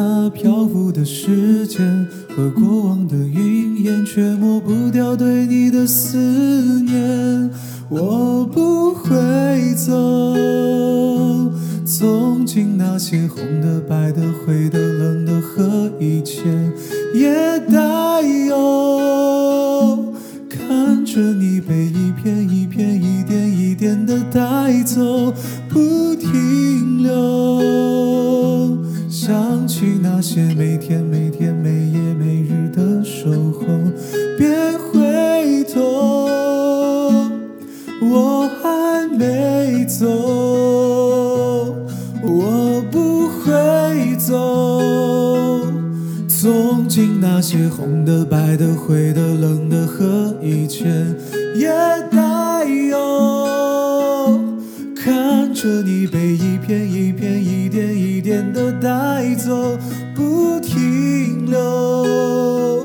那漂浮的时间和过往的云烟，却抹不掉对你的思念。我不会走，从今那些红的、白的、灰的、冷的和一切也带有。看着你被一片一片、想起那些每天每天、每夜每日的守候，别回头，我还没走，我不会走。从今那些红的、白的、灰的、冷的和一切也带有。看着你被一片一片、一点一点的带走，不停留。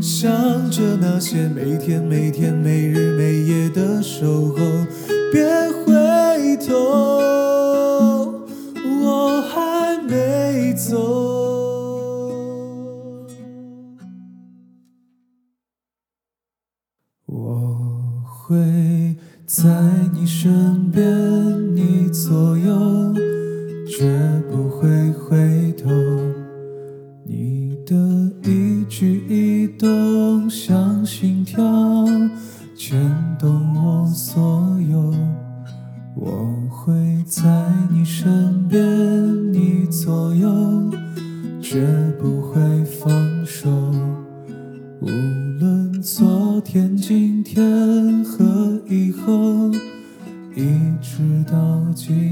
想着那些每天每天、每日每夜的守候，别回头，我还没走。我会在你身边，你左右，绝不动像心跳，牵动我所有。我会在你身边，你左右，绝不会放手。无论昨天、今天和以后，一直到尽。